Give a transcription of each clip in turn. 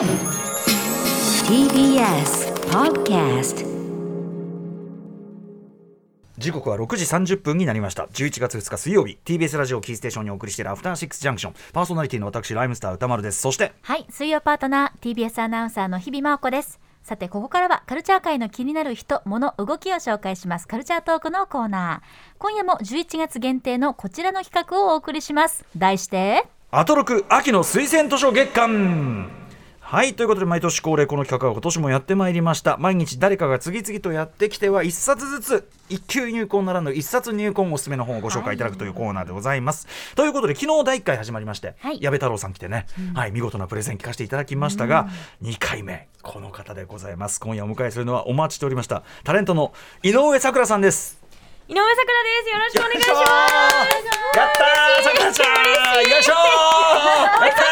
TBS Podcast 時刻は6時30分になりました11月2日水曜日 TBS ラジオキーステーションにお送りしているアフターシックスジャンクションパーソナリティの私ライムスター歌丸ですそしてはい、水曜パートナー TBS アナウンサーの日々真央子です。さて、ここからはカルチャー界の気になる人、物、動きを紹介します。カルチャートークのコーナー。今夜も11月限定のこちらの企画をお送りします。題して、アトロク秋の推薦図書月間はいということで毎年恒例この企画は今年もやってまいりました毎日誰かが次々とやってきては1冊ずつ一級入魂ならぬ1冊入魂おすすめの本をご紹介いただくというコーナーでございます、ということで昨日第1回始まりまして、はい矢部太郎さん来てね、はい見事なプレゼン聞かせていただきましたが、2回目この方でございます今夜お迎えするのはお待ちしておりましたタレントの井上咲楽さんです井上咲楽です。よろしくお願いします。やったー、さくらちゃん、よいしょー。やった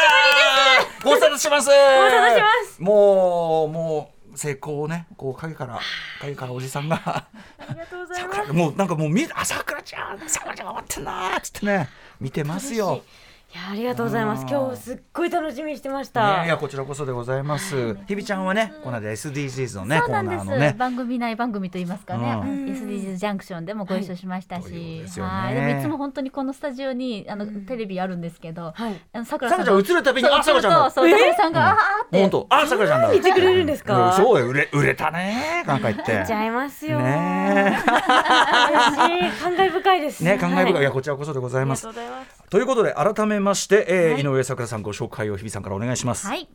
ー。ご無沙汰します。ご無沙汰しますもう、もう。成功をね、こう影から、影からおじさんが。ありがとうございます。桜もう、なんかもう、み、あ、さくらちゃん、さくらちゃん頑張ってんなーっつってね。見てますよ。いやありがとうございます。うん今日すっごい楽しみにしてました。ね、いや、こちらこそでございます。ひびちゃんはね、この間 SDGs のね、コーそうなんです、ナーのね。番組内番組といいますかね、SDGs ジャンクションでもご一緒しましたし、はいでもいつも本当にこのスタジオにあの、テレビあるんですけど、はい。あのさくらちゃん映るたびに、あ、さくらちゃんだ。そう、さくらさんが、あーって、本当、あ、さくらちゃんだ。言ってくれるんですか？うんそうよ、売れ、売れたね。なんか言って。ちゃいますよ。ね。感慨深いです。ね、感慨深い、はいや、こちらこそでございますありがとう。ございます。ということで、改めまして、えーはい井上咲楽さんご紹介を日比さんからお願いします。はい。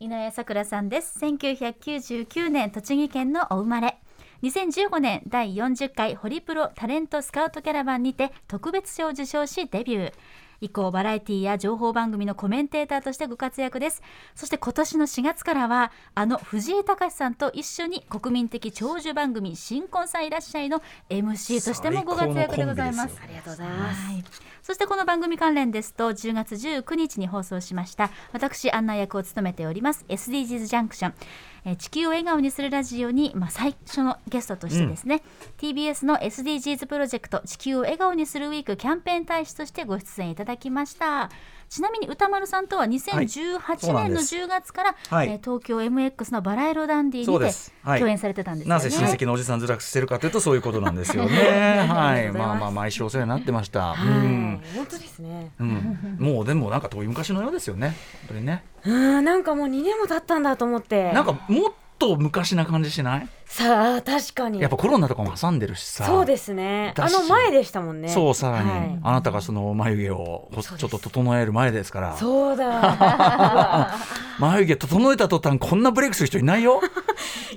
井上咲楽さんです。1999年栃木県のお生まれ。2015年第40回ホリプロタレントスカウトキャラバンにて特別賞を受賞しデビュー。以降バラエティや情報番組のコメンテーターとしてご活躍です。そして今年の4月からはあの藤井隆さんと一緒に国民的長寿番組「新婚さんいらっしゃい」の MC としてもご活躍でございます。ありがとうございます。はい、そしてこの番組関連ですと10月19日に放送しました。私案内役を務めております SDGs ジャンクション、えー地球を笑顔にするラジオに、まあ、最初のゲストとしてですね、TBS の SDGs プロジェクト地球を笑顔にするウィークキャンペーン大使としてご出演いただきました。ちなみに歌丸さんとは2018年のそうなんです。10月から、はい。えー東京 MX のバラ色ダンディにて共演されてたんですよね。なぜ親戚のおじさんずらくしてるかというとそういうことなんですよね。はい、まあまあ毎週お世話になってました。はい。うん、本当ですね。うん、もうでもなんか遠い昔のようですよね。本当にね。うん、なんかもう2年も経ったんだと思って。なんかもっと昔な感じしない？さあ確かに。やっぱコロナとかも挟んでるしさ。そうですね。あの前でしたもんね。そうさらに、はいあなたがその眉毛をほちょっと整える前ですから。そうだ。眉毛整えた途端こんなブレイクする人いないよ。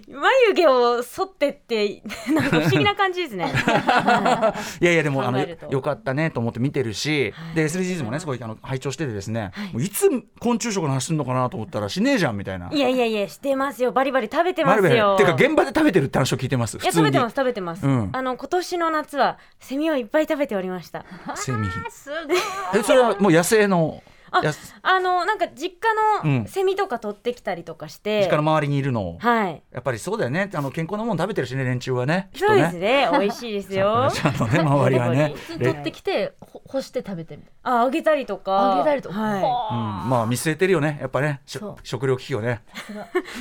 眉毛を剃ってって なんか不思議な感じですね。いやいやでもあのよかったねと思って見てるし、で SDGs もねすごいあの拝聴しててですね、もういつ昆虫食の話するのかなと思ったらしねえじゃんみたいな。いやいやいやしてますよバリバリ食べてますよ。リてか現場で食べてるって話を聞いてます。い普通に。や食べてます食べてます。うんあの今年の夏はセミをいっぱい食べておりました。セミ。すごいえそれはもう野生の？あやあのなんか実家うんのセミとか取ってきたりとかして。実家の周りにいるのを。はい。やっぱりそうだよね。あの健康なもの食べてるしね連中はね。そうですね。ね美味しいですよ。ちゃんとね周りはね。取ってきてほ干して食べてるああげたりとか。あげたりとか、はうん、まあ見据えてるよねやっぱね食料危機をね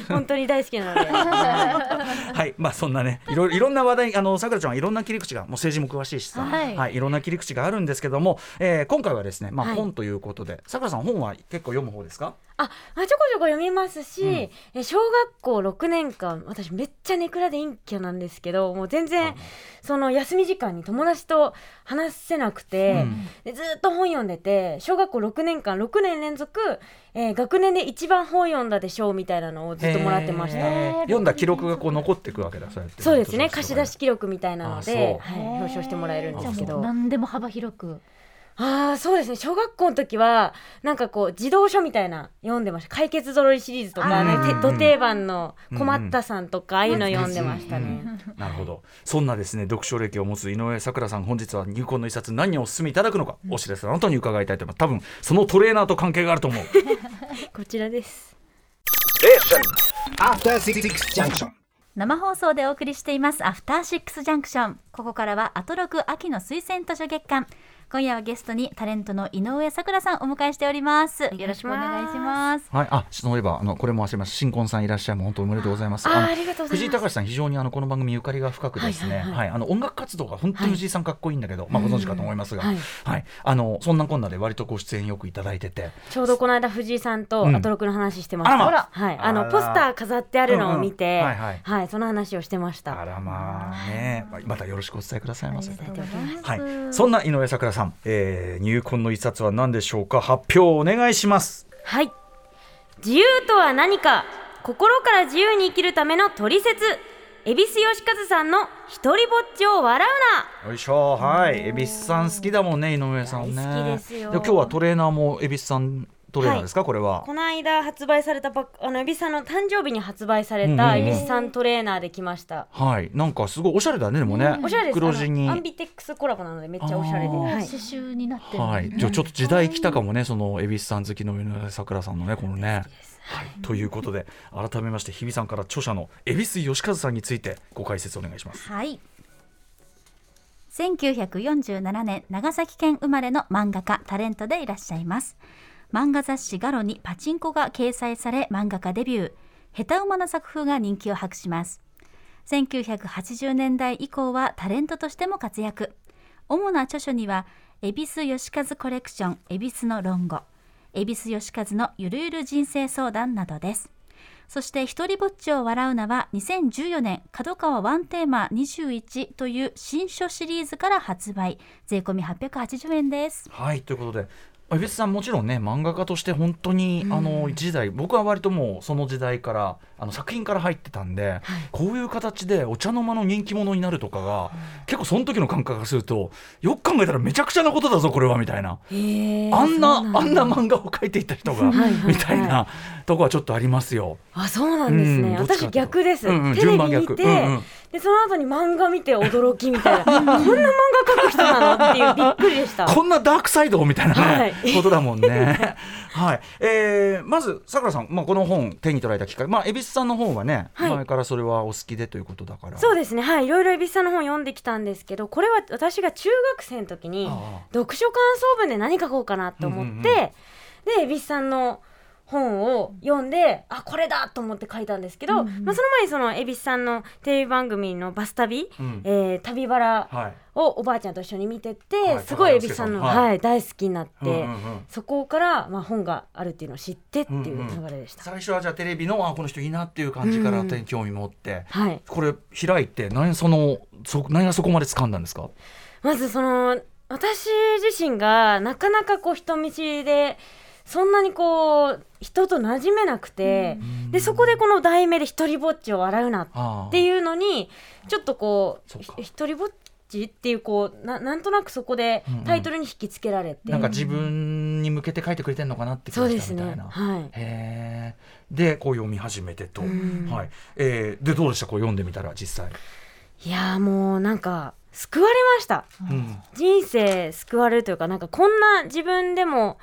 い。本当に大好きなので。はいまあそんなねいろいろんな話題あのさくらちゃんはいろんな切り口がもう政治も詳しいしさ、はいい、ろんな切り口があるんですけども、えー今回はですねまあはい本ということでさくらさん本は結構読む方ですか？あ、まあ、ちょこちょこ読みますし、え小学校6年間私めっちゃネクラで陰キャなんですけどもう全然その休み時間に友達と話せなくて、うん。でずっと本読んでて小学校6年間6年連続、えー学年で一番本読んだでしょうみたいなのをずっともらってました。読んだ記録がこう残っていくわけだそうそうですね貸し出し記録みたいなのあで、はい、表彰してもらえるんですけど。何でも幅広くああそうですね。小学校の時はなんかこう児童書みたいな読んでました。解決ぞろいシリーズとかねど定番の困ったさんとかああいうの読んでましたね、なるほど。そんなですね読書歴を持つ井上咲楽さん本日は入魂の一冊何をお勧めいただくのか、お知らせの後に伺いたいと思います多分そのトレーナーと関係があると思う。こちらです。生放送でお送りしていますアフターシックスジャンクションここからはアトロク秋の推薦図書月間今夜はゲストにタレントの井上咲楽さんお迎えしております。よろしくお願いします。はい、あ、そういえば、あの、これも忘れました。新婚さんいらっしゃいも、本当おめでとうございます。のありがとうございます。藤井隆さん、非常にあの、この番組ゆかりが深くですね。はいい、ははい。はい。あの、音楽活動が本当に藤井さんかっこいいんだけど、まあ、ご存知かと思いますが。はい。はい、あの、そんなこんなで、割とご出演よくいただいてて。ちょうどこの間藤井さんとうん。アトロクの話してました、あらまはい、あのポスター飾ってあるのを見て、うん。うんはいはい。はい、その話をしてました。あら、まあ、ね、またよろしくお伝えくださいませ。はい、そんな井上咲楽さん、えー、入魂の一冊は何でしょうか？発表お願いします。はい。自由とは何か？心から自由に生きるための取説恵比寿義和さんの一人ぼっちを笑うな。よいしょ。はい。恵比寿さん好きだもんね井上さんね。大好きですよ。今日はトレーナーも恵比寿さんトレーナーですか、これは。この間発売されたばっあの恵比寿さんの誕生日に発売されうんうんうん。た恵比寿さんトレーナーで来ました、はい。なんかすごいおしゃれだねでもね、おしゃれです。黒地に。アンビテックスコラボなのでめっちゃおしゃれで、はい、刺繍になってる、はい、じゃあちょっと時代来たかもねその恵比寿さん好きの井上咲楽さんのねこのね。はい、ということで改めまして日比さんから著者の恵比寿義和さんについてご解説お願いします。はい。1947年長崎県生まれの漫画家タレントでいらっしゃいます漫画雑誌ガロにパチンコが掲載され漫画家デビュー。下手馬な作風が人気を博します。1980年代以降はタレントとしても活躍。主な著書には恵比寿義和コレクション恵比寿の論語恵比寿義和のゆるゆる人生相談などです。そして、一人ぼっちを笑うなは2014年、角川ワンテーマ21という新書シリーズから発売。税込み880円です。はいということで恵比寿さんもちろんね漫画家として本当に、あの一時代僕は割ともうその時代からあの作品から入ってたんで、こういう形でお茶の間の人気者になるとかが、結構その時の感覚がするとよく考えたらめちゃくちゃなことだぞこれはみたいな。あんなあんな漫画を描いていた人がはいはいみたいなとこはちょっとありますよ。あそうなんですね、うん私逆です、うんうんテレビ順番逆。見て、うんうんでその後に漫画見て驚きみたいな。こんな漫画描く人なの？っていうびっくりでした。こんなダークサイドみたいなね、はい。ことだもんね。はい、えー、まずさくらさん、まあ、この本手に取られたきっかけ、まあ、恵比寿さんの方はね、はい。前からそれはお好きでということだから。そうですね。はい。いろいろ蛭子さんの本読んできたんですけどこれは私が中学生の時にあ読書感想文で何書こうかなと思って、うんうんうん。で蛭子さんの本を読んであこれだと思って書いたんですけど、まあ、その前にその蛭子さんのテレビ番組の「バス旅」うん。えー旅バラはいをおばあちゃんと一緒に見てて、はい。すごい蛭子さんの、高田はい大好きになって、うんうんうんそこから、まあ、本があるっていうのを知ってっていう流れでした。最初はじゃあテレビのあこの人いいなっていう感じからうん興味持って、はい、これ開いて何そのそ何がそこまで掴んだんですか？まずその私自身がなかなかこう人見知りでそんなにこう人と馴染めなくて、でそこでこの題名で「一人ぼっちを笑うな」あっていうのにちょっとこそう一人ぼっちっていうこうななんとなくそこでうんうん。タイトルに引きつけられて、なんか自分に向けて書いてくれてんのかなって気がそうですしたみたいな。ね。はい。へえ。でこう読み始めてと、うん。はい。えー、でどうでした？こう読んでみたら実際。いやーもうなんか救われました。うん。人生救われるというかなんかこんな自分でも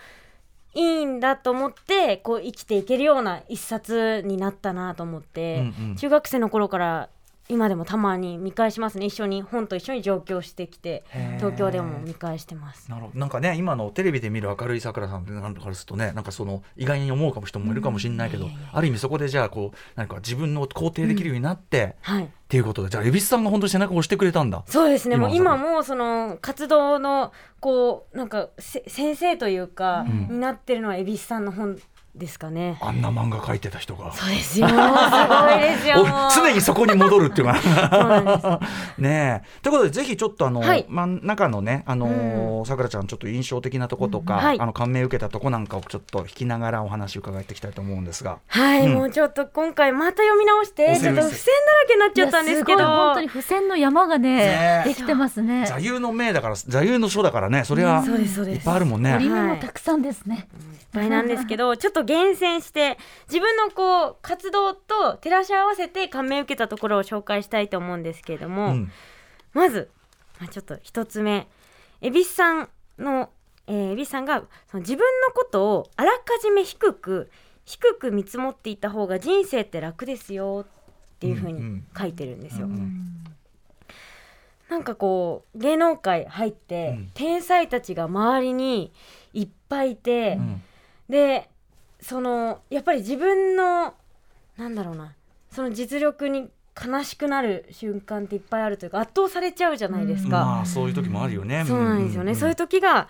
いいんだと思ってこう生きていけるような一冊になったなと思って、うんうん。中学生の頃から今でもたまに見返しますね。一緒に本と一緒に上京してきて東京でも見返してます。なるほど。なんかね今のテレビで見る明るいさくらさんってなんとかするとねなんかその意外に思うかも人もいるかもしれないけど、ある意味そこでじゃあこう何か自分の肯定できるようになって、はい。っていうことでじゃあ蛭子さんが本当に背中を押してくれたんだ。そうですね。もう今今もその活動のこうなんかせ先生というか、ん。になってるのは蛭子さんの本ですかね。あんな漫画描いてた人が。そうですよ。すごいですよ。お常にそこに戻るっていうねえ。ということでぜひちょっとあの、はい。真ん中のねあのーさくらちゃんちょっと印象的なとことか、うんはい。あの感銘受けたとこなんかをちょっと引きながらお話伺っていきたいと思うんですが。はい、うん。もうちょっと今回また読み直しておちょっと付箋だらけになっちゃったんですけど。いやすごい。本当に付箋の山がねねできてますね。座右の銘だから座右の書だからねそれはいっぱいあるもんね。折り目もたくさんですね、いっぱいなんですけどちょっと厳選して自分のこう活動と照らし合わせて感銘受けたところを紹介したいと思うんですけれども、うん。まず、まあ、ちょっと一つ目。蛭子さんの、えー、蛭子さんがその自分のことをあらかじめ低く低く見積もっていった方が人生って楽ですよっていうふうにうんうん。書いてるんですよ。うん。なんかこう芸能界入って、うん。天才たちが周りにいっぱいいて、うん。でそのやっぱり自分のなんだろうなその実力に悲しくなる瞬間っていっぱいあるというか圧倒されちゃうじゃないですか。まあそういう時もあるよね。そうなんですよね、そういうと時が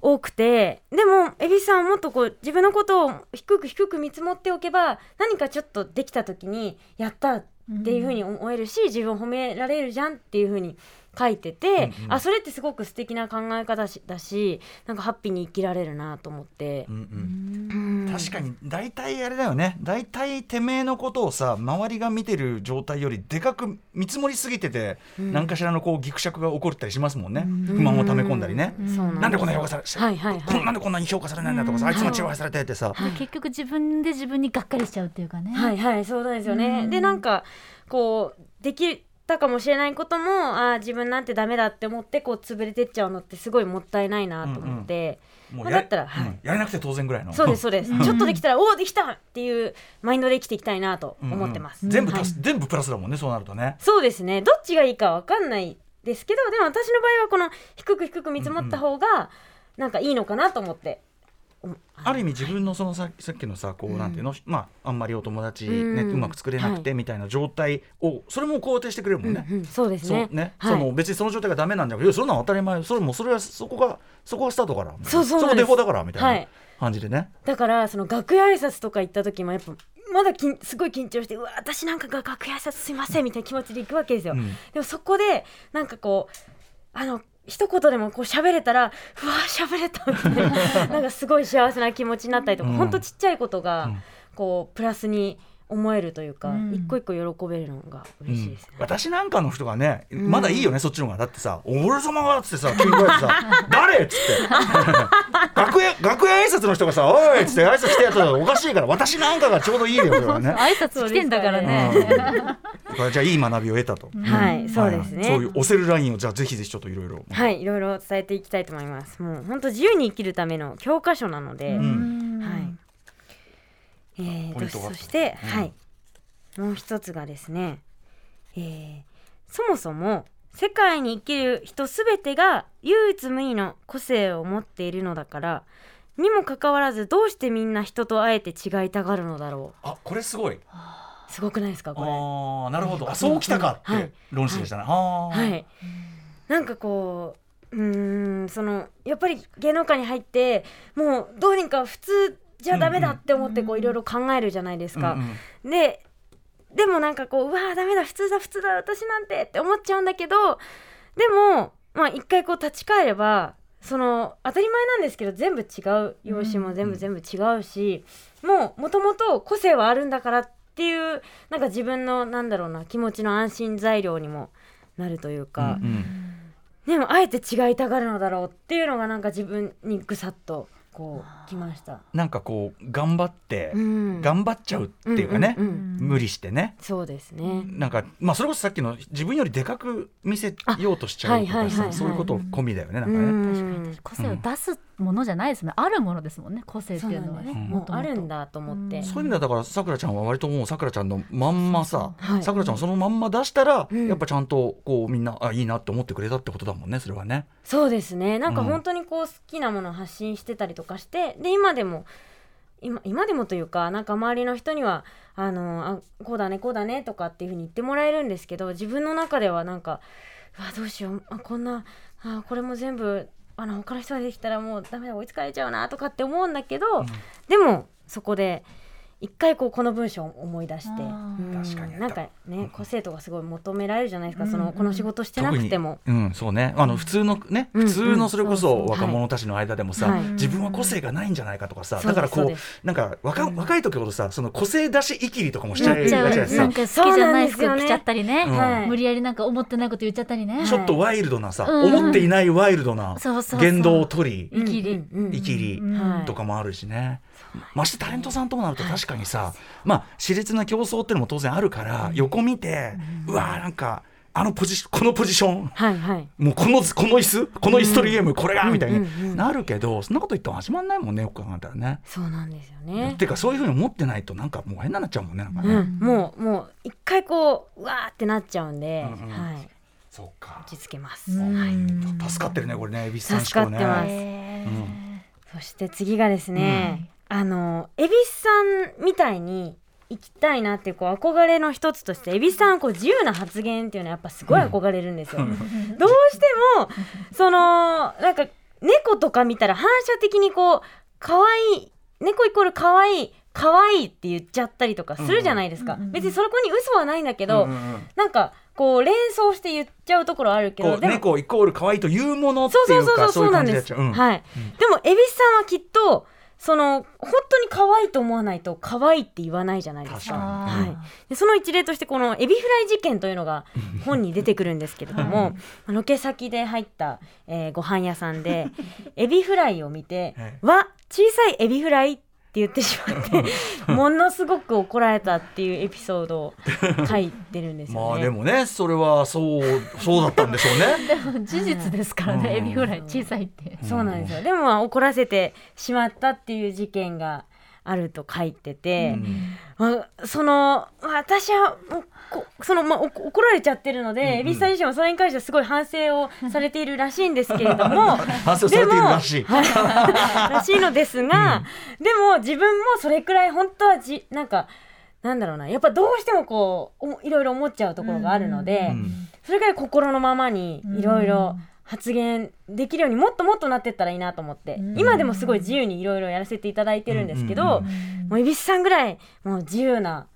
多くてでも蛭子さんはもっとこう自分のことを低く低く見積もっておけば何かちょっとできた時にやったっていうふうに思えるし、自分を褒められるじゃんっていうふうに書いてて、うんうん。あそれってすごく素敵な考え方しだしなんかハッピーに生きられるなと思って。う、んうん。うん。確かに大体あれだよね。大体てめえのことをさ周りが見てる状態よりでかく見積もりすぎてて、うん。何かしらのこうぎくしゃくが起こったりしますもんね、不満を溜め込んだりね、うん。なんでこんな評価さされ、はいはいはい。こなんでこんなに評価されないんだとかさ、あいつもチヤホヤされてってさ、で結局自分で自分にがっかりしちゃうっていうかね。はいはいそうなんですよね、うん。でなんかこうできたかもしれないこともあー自分なんてダメだって思ってこう潰れてっちゃうのってすごいもったいないなと思って、もうやまあだったらはい。うん。やれなくて当然ぐらいの。そうですそうです、ちょっとできたらおおできたっていうマインドで生きていきたいなと思ってます、うんうん。全部足はい。す、全部プラスだもんねそうなるとね。そうですね。どっちがいいかわかんないですけどでも私の場合はこの低く低く見積もった方がなんかいいのかなと思って、うんある意味自分のそのささっきのさこうなんていうの、まああんまりお友達、ねうん。うまく作れなくてみたいな状態をそれも肯定してくれるもんね。うんうん。そうですね。そうね、はい。その別にその状態がダメなんじゃなくてそんなの当たり前それもそれはそこがそこがスタートからそうそうなんです。こデフォだからみたはい。いな感じでね、だからその楽屋挨拶とか行った時もやっぱまだきんすごい緊張してうわ私なんかが楽屋挨拶すいませんみたいな気持ちで行くわけですよ、うん。でもそこでなんかこうあの一言でもこう喋れたらうわ喋れたみたいななんかすごい幸せな気持ちになったりとか、うんほんとちっちゃいことがうんこうプラスに思えるというか、うん一個一個喜べるのが嬉しいですね、私なんかの人がね、んまだいいよねそっちの方がだってさ「俺様が」っつってさ急にこうやってさ「誰?」っつって楽屋楽屋挨拶の人がさ「おい!」っつって挨拶してやったらおかしいから私なんかがちょうどいいよそれはね。挨拶来てんだからね。じゃあいい学びを得たと。はいそうですね、はいそういう押せるラインをじゃあぜひぜひちょっといろいろ。はいいろいろ伝えていきたいと思います。もう本当自由に生きるための教科書なので、うん。はい。えーそして、うん。はい。もう一つがですね、えーそもそも世界に生きる人すべてが唯一無二の個性を持っているのだからにもかかわらずどうしてみんな人と会えて違いたがるのだろあこれすごい。うすごくないですかこれ。ああなるほど。あそうきたかってはい。論旨でしたね。ははい、なんかこううーんそのやっぱり芸能界に入ってもうどうにか普通じゃダメだって思ってこういろいろ考えるじゃないですか。うんうんででもなんかこううわーダメだ普通だ普通だ私なんてって思っちゃうんだけどでもまあ一回こう立ち返ればその当たり前なんですけど全部違う容姿も全部全部違うし、もうもともと個性はあるんだからっていうなんか自分のなんだろうな気持ちの安心材料にもなるというか、うんうん。でもあえて違いたがるのだろうっていうのがなんか自分にぐさっとこうきました。なんかこう頑張って、うん。頑張っちゃうっていうかね、うんうんうん。無理してね。そうですね。なんかまあそれこそさっきの自分よりでかく見せようとしちゃうとかはいはいそういうこと込みだよねなんかね。うん。個性を出すものじゃないですね。あるものですもんね。個性っていうのはね。そうなんですもうあるんだと思って。そういう意味ではだからさくらちゃんは割ともうさくらちゃんのまんまさはいさくらちゃんはそのまんま出したら、うんやっぱちゃんとこうみんなあいいなって思ってくれたってことだもんねそれはね。そうですね。なんかうん本当にこう好きなものを発信してたりとかして、で今でも今今でもというかなんか周りの人にはあのあこうだねこうだねとかっていうふうに言ってもらえるんですけど、自分の中ではなんかうわどうしようあこんなあこれも全部あの他の人ができたらもうダメだ追いつかれちゃうなとかって思うんだけど、でもそこで一回こうこの文章を思い出して、あうん。確かに。なんかね個性とかすごい求められるじゃないですか、うんそのこの仕事してなくても。うんそうね。あの普通のね、うん普通のそれこうんそ若者たちの間でもさ、はい。自分は個性がないんじゃないかとかさ、だからこうなんか若,、若い時ほどさその個性出しいきりとかもしちゃいがちなっちゃう。だしさなんか好きじゃない服着ちゃったりね。うん。はい無理やりなんか思ってないこと言っちゃったりね。ちょっとワイルドなさ、うん。思っていないワイルドなそうそうそう。言動を取りいきりうんうん。うんいきりとかもあるしね、ましてタレントさんともなると確かにさ、まあ熾烈な競争っていうのも当然あるから、横見て、うわーなんかあのポジシこのポジションはいはい。もうこのこの椅子この椅子取りゲームこれが、うんみたいうんうんになるけど、そんなこと言っても始まんないもんねよく考えたらね。そうなんですよね。ていうかそういうふうに思ってないとなんかもう変ななっちゃうもんねなんかね。うん、もうもう一回こううわーってなっちゃうんで、うんうん。はい。そうか。落ち着けます、うん。助かってるねこれね恵比寿さん助かってます。思考ねへーそして次がですね、あの恵比寿さんみたいに行きたいなっていうこう憧れの一つとして恵比寿さんはこう自由な発言っていうのはやっぱすごい憧れるんですよ。どうしてもそのなんか猫とか見たら反射的にこう可愛い猫イコール可愛い可愛いって言っちゃったりとかするじゃないですか、うんうん別にそこに嘘はないんだけど、うんうんうん。なんかこう連想して言っちゃうところあるけどでも猫イコール可愛いというものっていうかそうそうそうそうなんです。うん。はい。でも恵比寿さんはきっとその本当に可愛いと思わないと可愛いって言わないじゃないですか。はい、でその一例としてこのエビフライ事件というのが本に出てくるんですけれども、ロケ先で入った、えーご飯屋さんで エビフライを見てえ「わ小さいエビフライ」って言ってしまって ものすごく怒られたっていうエピソードを書いてるんですよね。まあでもねそれはそうそうだったんでしょうね でも事実ですからね、うんエビフライ小さいって。そうなんですよ。でもまあ怒らせてしまったっていう事件があると書いてて、まあそのまあ私はもうこそのまあお怒られちゃってるので、蛭子さん自身はそれに関してはすごい反省をされているらしいんですけれども。反省されているらしい。らしいのですが、でも自分もそれくらい本当はじなんかなんだろうな。やっぱどうしてもこうおいろいろ思っちゃうところがあるので、うん。それくらい心のままにいろいろ発言できるようにもっともっとなってったらいいなと思って、うん。今でもすごい自由にいろいろやらせていただいてるんですけど、うんもう蛭子さんぐらいもう自由な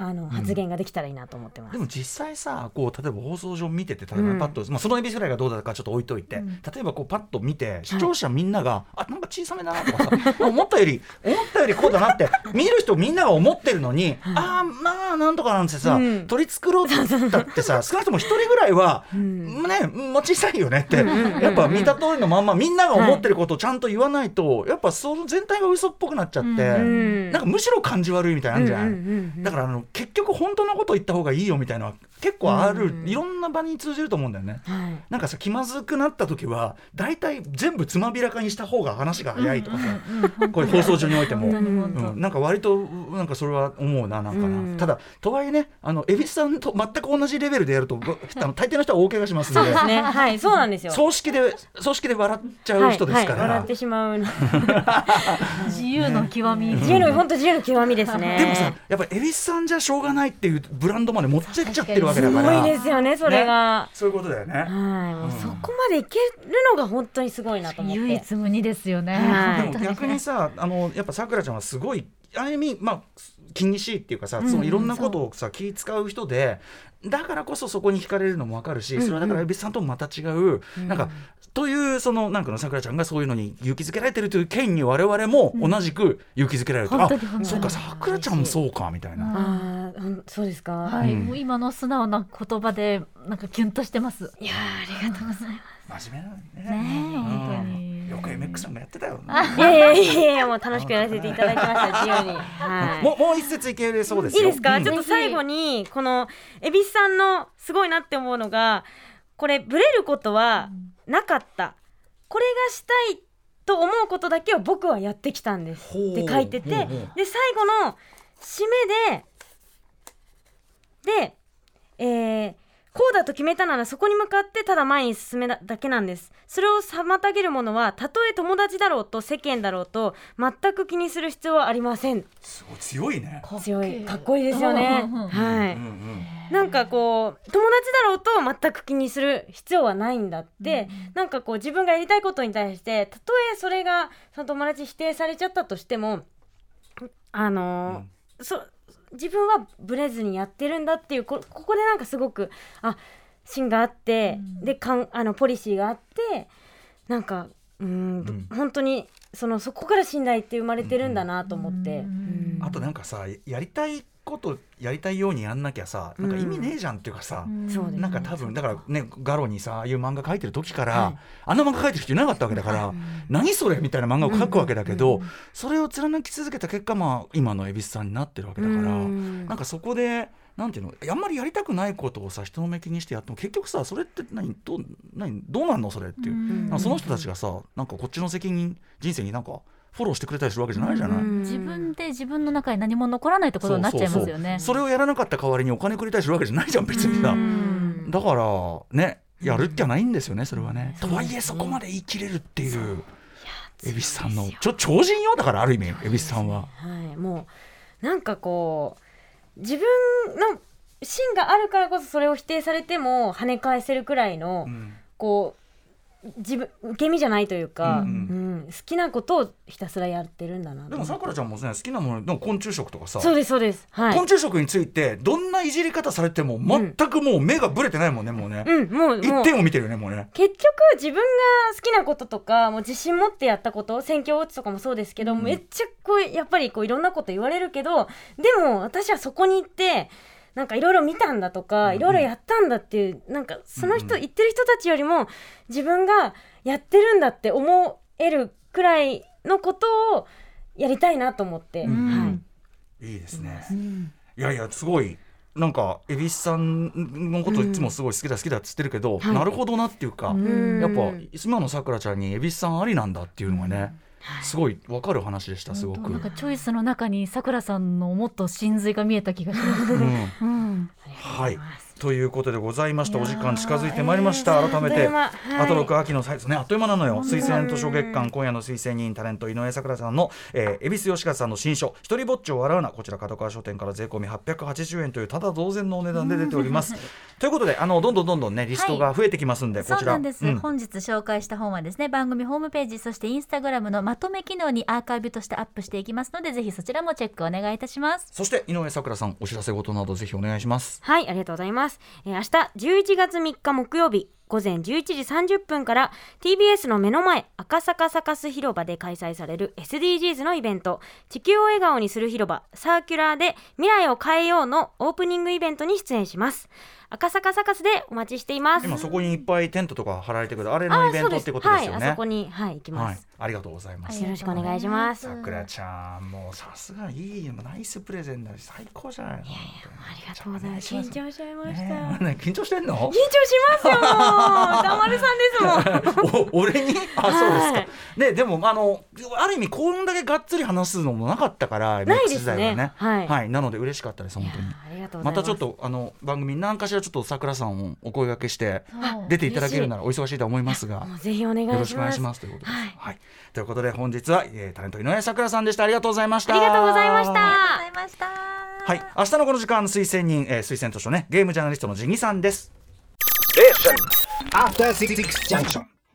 あの発言ができたらいいなと思ってます。でも実際さこう例えば放送上見てて例えばパッと、まあ、そのエビフライがどうだかちょっと置いといて、例えばこうパッと見て視聴者みんなが、あなんか小さめだなとかさ 思ったより思ったよりこうだなって 見る人みんなが思ってるのに、ああまあなんとかなんてさ、うん。取り繕ったってさ少なくとも一人ぐらいは、ねもう小さいよねって、やっぱ見た通りのまんまみんなが思ってることをちゃんと言わないと、やっぱその全体が嘘っぽくなっちゃって、んなんかむしろ感じ悪いみたいなんじゃない、うんうんうんうん。だからあの結局本当のこと言った方がいいよみたいな結構ある、うん。いろんな場に通じると思うんだよね。はい。なんかさ気まずくなった時は大体全部つまびらかにした方が話が早いとかさ、これ放送上においても、うん、なんか割となんかそれは思うななんかな、うん。ただとはいえねあの蛭子さんと全く同じレベルでやるとあの 大抵の人は大怪我しますんで。そうですね。はい、そうなんですよ。葬式で葬式で笑っちゃう人ですから、はいはい、笑ってしまう。自由の極み。自由の本当自由の極みですね。でもさやっぱ蛭子さんじゃしょうがないっていうブランドまで持ってっちゃってるわけだすごから。いですよね、それが。そういうことだよね。はい、もうそこまでいけるのが本当にすごいなと思って。唯一無二ですよね。はい。でも逆にさあのやっぱさくらちゃんはすごいある意味まあ気にしいっていうかさ、そのいろんなことをさ気使う人でだからこそそこに惹かれるのもわかるし、それはだから蛭子さんともまた違う、なんかというそのなんかのさくらちゃんがそういうのに勇気づけられてるという件に我々も同じく勇気づけられると、本当に本当にあそうかさくらちゃんもそうかみたいな。ああ、ほんそうですか。はい、うんもう今の素直な言葉でなんかキュンとしてます。いやーありがとうございま真面目なねえね。本当にうんよく MX さんがやってたよね。す。いやいやいやもう楽しくやらせていただきました、自由に。はい。もうもう一節いけるそうですよ。いいですか、うんちょっと最後にこの蛭子さんのすごいなって思うのがこれブレることはなかった。これがしたいと思うことだけを僕はやってきたんです。って書いてて。で最後の締めでで、えーこうだと決めたならそこに向かってただ前に進めるだけなんです。それを妨げるものはたとえ友達だろうと世間だろうと全く気にする必要はありません。すごい強いね。強い。かっこいいですよね。はい、うんうんなんかこう友達だろうと全く気にする必要はないんだって、なんかこう自分がやりたいことに対してたとえそれがその友達に否定されちゃったとしてもあのーそ自分はブレずにやってるんだっていうこここでなんかすごくあ芯があって、でかんあのポリシーがあってなんかうーん、うん。本当にそのそこから信頼って生まれてるんだなと思って。うん。あとなんかさやりたいことやりたいようにやんなきゃさなんか意味ねえじゃんっていうかさ、そうですなんか多分だからねガロにさああいう漫画描いてる時から、はい。あんな漫画描いてる人いなかったわけだから、何それみたいな漫画を描くわけだけど、それを貫き続けた結果まあ今の蛭子さんになってるわけだから、うん。なんかそこでなんていうのあんまりやりたくないことをさ人の目気にしてやっても結局さそれって何どう何どうなんのそれっていう、うん。その人たちがさなんかこっちの責任人生になんかフォローしてくれたりするわけじゃないじゃない。うん。自分で自分の中に何も残らないってことになっちゃいますよね。それをやらなかった代わりにお金くれたりするわけじゃないじゃん別にさ。うん。だからねやるっきゃないんですよねそれはね、とはいえそこまで言い切れるっていう恵比寿さんのちょ超人よだからある意味恵比寿さんは。はい、もうなんかこう自分の芯があるからこそそれを否定されても跳ね返せるくらいの、うん。こう自分受け身じゃないというか、ううんん好きなことをひたすらやってるんだなとでもさくらちゃんもね好きなものでも昆虫食とかさそうですそうです。はい。昆虫食についてどんないじり方されても全くもう目がぶれてないもんねもうね、うんもう一点を見てるよねもうね。結局自分が好きなこととかもう自信持ってやったこと選挙ウォッチとかもそうですけど、めっちゃこうやっぱりこういろんなこと言われるけどでも私はそこに行ってなんかいろいろ見たんだとかいろいろやったんだっていうなんかその人、うん言ってる人たちよりも自分がやってるんだって思えるくらいのことをやりたいなと思って、うん。はい。いいですね。いやいやすごい。なんか蛭子さんのこといつもすごい好きだ好きだっつってるけど、はい。なるほどなっていうか、うん。やっぱ今のさくらちゃんに蛭子さんありなんだっていうのがね、すごいわかる話でしたすごく。なんかチョイスの中にさくらさんのもっと真髄が見えた気がします。うん。うん、はいということでございましたお時間近づいてまいりました。改めてあっという間はい。あと6秋のサイズねあっという間なのよ。推薦図書月間今夜の推薦人タレント井上咲楽さんの、えー、恵比寿吉和さんの新書「一人ぼっちを笑うな」こちら角川書店から税込み880円というただ同然のお値段で出ております。ということであのどんどんどんどんねリストが増えてきますんで、こちら。うん本日紹介した本はですね番組ホームページそしてインスタグラムのまとめ機能にアーカイブとしてアップしていきますのでぜひそちらもチェックお願いいたします。そして井上咲楽さんお知らせ事などぜひお願いします。はい、ありがとうございます。えー明日11月3日木曜日午前11時30分から TBS の目の前赤坂サカス広場で開催される SDGs のイベント。地球を笑顔にする広場サーキュラーで未来を変えようのオープニングイベントに出演します。赤坂サカスでお待ちしています。今そこにいっぱいテントとか張られてくるあれあのイベントってことですよはい、ねあそこにはい行きはいます、ありがとうございます。よろしくお願いします。さくらちゃんもうさすがいいよ。ナイスプレゼンだし最高じゃないの。ありがとうございます。緊張しちゃいました、ね緊張してんの？緊張しますよ。もう歌丸さんですもんお俺に？あそうですか、はいねでもあのある意味こんだけがっつり話すのもなかったからないですね。代はね。はい。なので嬉しかったです本当に。ありがとうございます。またちょっとあの番組何かしらちょっとさくらさんをお声掛けして出ていただけるならお忙しいと思いますがぜひお願いします。よろしくお願いしますということです。はい。はい、ということで本日は、えー、タレント井上咲楽さんでした。ありがとうございました。ありがとうございました。ありがとうございました。はい、明日のこの時間推薦人、えー、推薦図書ねゲームジャーナリストのジギさんです。After Six Junction.